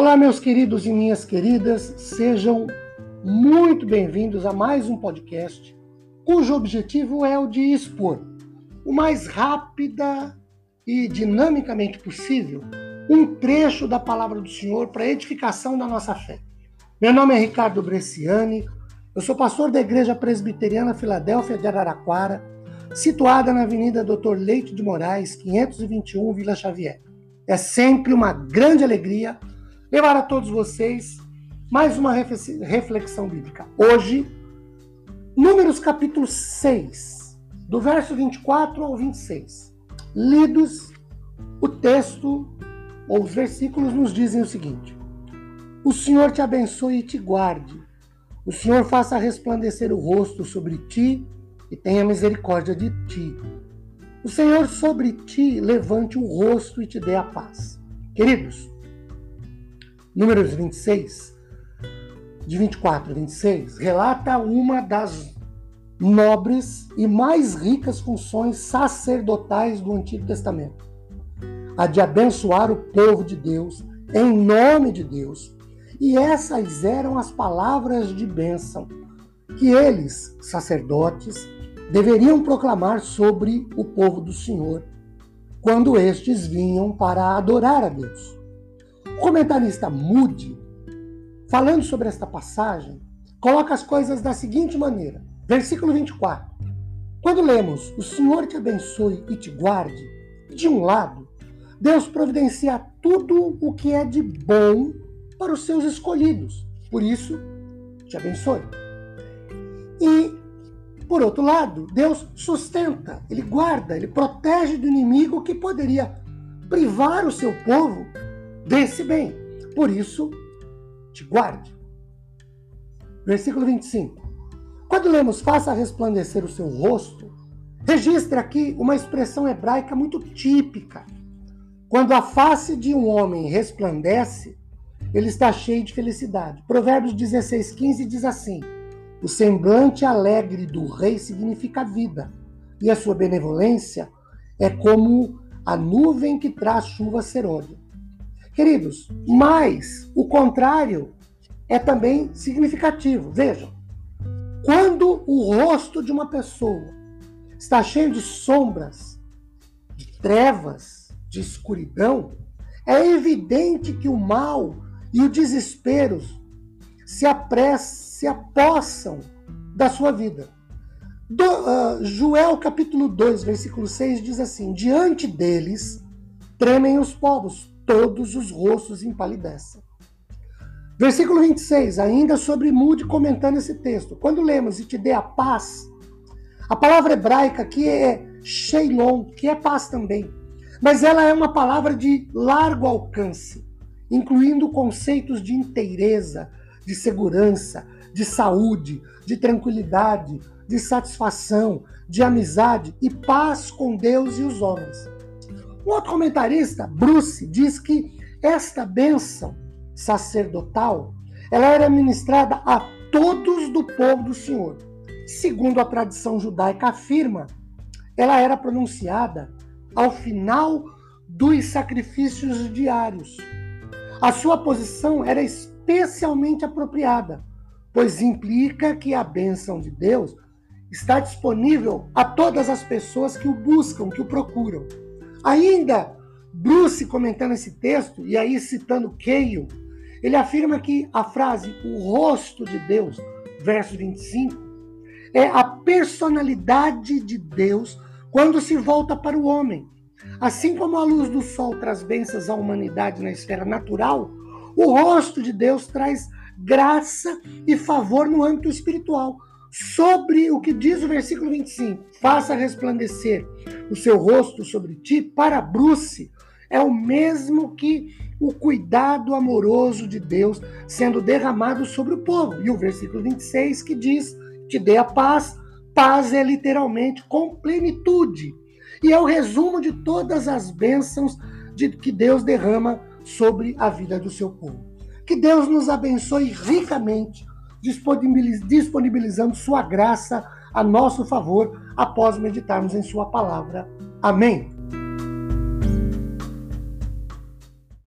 Olá, meus queridos e minhas queridas, sejam muito bem-vindos a mais um podcast cujo objetivo é o de expor o mais rápida e dinamicamente possível um trecho da palavra do Senhor para edificação da nossa fé. Meu nome é Ricardo Bresciani, eu sou pastor da Igreja Presbiteriana Filadélfia de Araraquara, situada na Avenida Doutor Leite de Moraes, 521, Vila Xavier. É sempre uma grande alegria levar a todos vocês mais uma reflexão bíblica. Hoje, Números capítulo 6, do verso 24 ao 26. Lidos, o texto ou os versículos nos dizem o seguinte: O Senhor te abençoe e te guarde. O Senhor faça resplandecer o rosto sobre ti e tenha misericórdia de ti. O Senhor sobre ti levante o rosto e te dê a paz. Queridos, Números 26, de 24 a 26, relata uma das nobres e mais ricas funções sacerdotais do Antigo Testamento: a de abençoar o povo de Deus em nome de Deus. E essas eram as palavras de bênção que eles, sacerdotes, deveriam proclamar sobre o povo do Senhor quando estes vinham para adorar a Deus. O comentarista Moody, falando sobre esta passagem, coloca as coisas da seguinte maneira: versículo 24. Quando lemos o Senhor te abençoe e te guarde, de um lado, Deus providencia tudo o que é de bom para os seus escolhidos. Por isso, te abençoe. E, por outro lado, Deus sustenta, ele guarda, ele protege do inimigo que poderia privar o seu povo desse bem. Por isso, te guarde. Versículo 25. Quando lemos faça resplandecer o seu rosto, registra aqui uma expressão hebraica muito típica. Quando a face de um homem resplandece, ele está cheio de felicidade. Provérbios 16, 15 diz assim: O semblante alegre do rei significa vida, e a sua benevolência é como a nuvem que traz chuva serôdia. Queridos, mas o contrário é também significativo. Vejam, quando o rosto de uma pessoa está cheio de sombras, de trevas, de escuridão, é evidente que o mal e o desespero se, apressam, se apossam da sua vida. Do, uh, Joel capítulo 2, versículo 6 diz assim: Diante deles tremem os povos, todos os rostos empalidecem. Versículo 26, ainda sobre Mude comentando esse texto. Quando lemos e te dê a paz, a palavra hebraica aqui é Sheilon, que é paz também. Mas ela é uma palavra de largo alcance, incluindo conceitos de inteireza, de segurança, de saúde, de tranquilidade, de satisfação, de amizade e paz com Deus e os homens. Um outro comentarista, Bruce, diz que esta bênção sacerdotal ela era ministrada a todos do povo do Senhor. Segundo a tradição judaica afirma, ela era pronunciada ao final dos sacrifícios diários. A sua posição era especialmente apropriada, pois implica que a bênção de Deus está disponível a todas as pessoas que o buscam, que o procuram. Ainda, Bruce comentando esse texto, e aí citando Keio, ele afirma que a frase o rosto de Deus, verso 25, é a personalidade de Deus quando se volta para o homem. Assim como a luz do sol traz bênçãos à humanidade na esfera natural, o rosto de Deus traz graça e favor no âmbito espiritual sobre o que diz o versículo 25: faça resplandecer o seu rosto sobre ti, para Bruce, é o mesmo que o cuidado amoroso de Deus sendo derramado sobre o povo. E o versículo 26 que diz: te dê a paz. Paz é literalmente com plenitude. E é o resumo de todas as bênçãos de que Deus derrama sobre a vida do seu povo. Que Deus nos abençoe ricamente disponibilizando sua graça a nosso favor após meditarmos em sua palavra. Amém.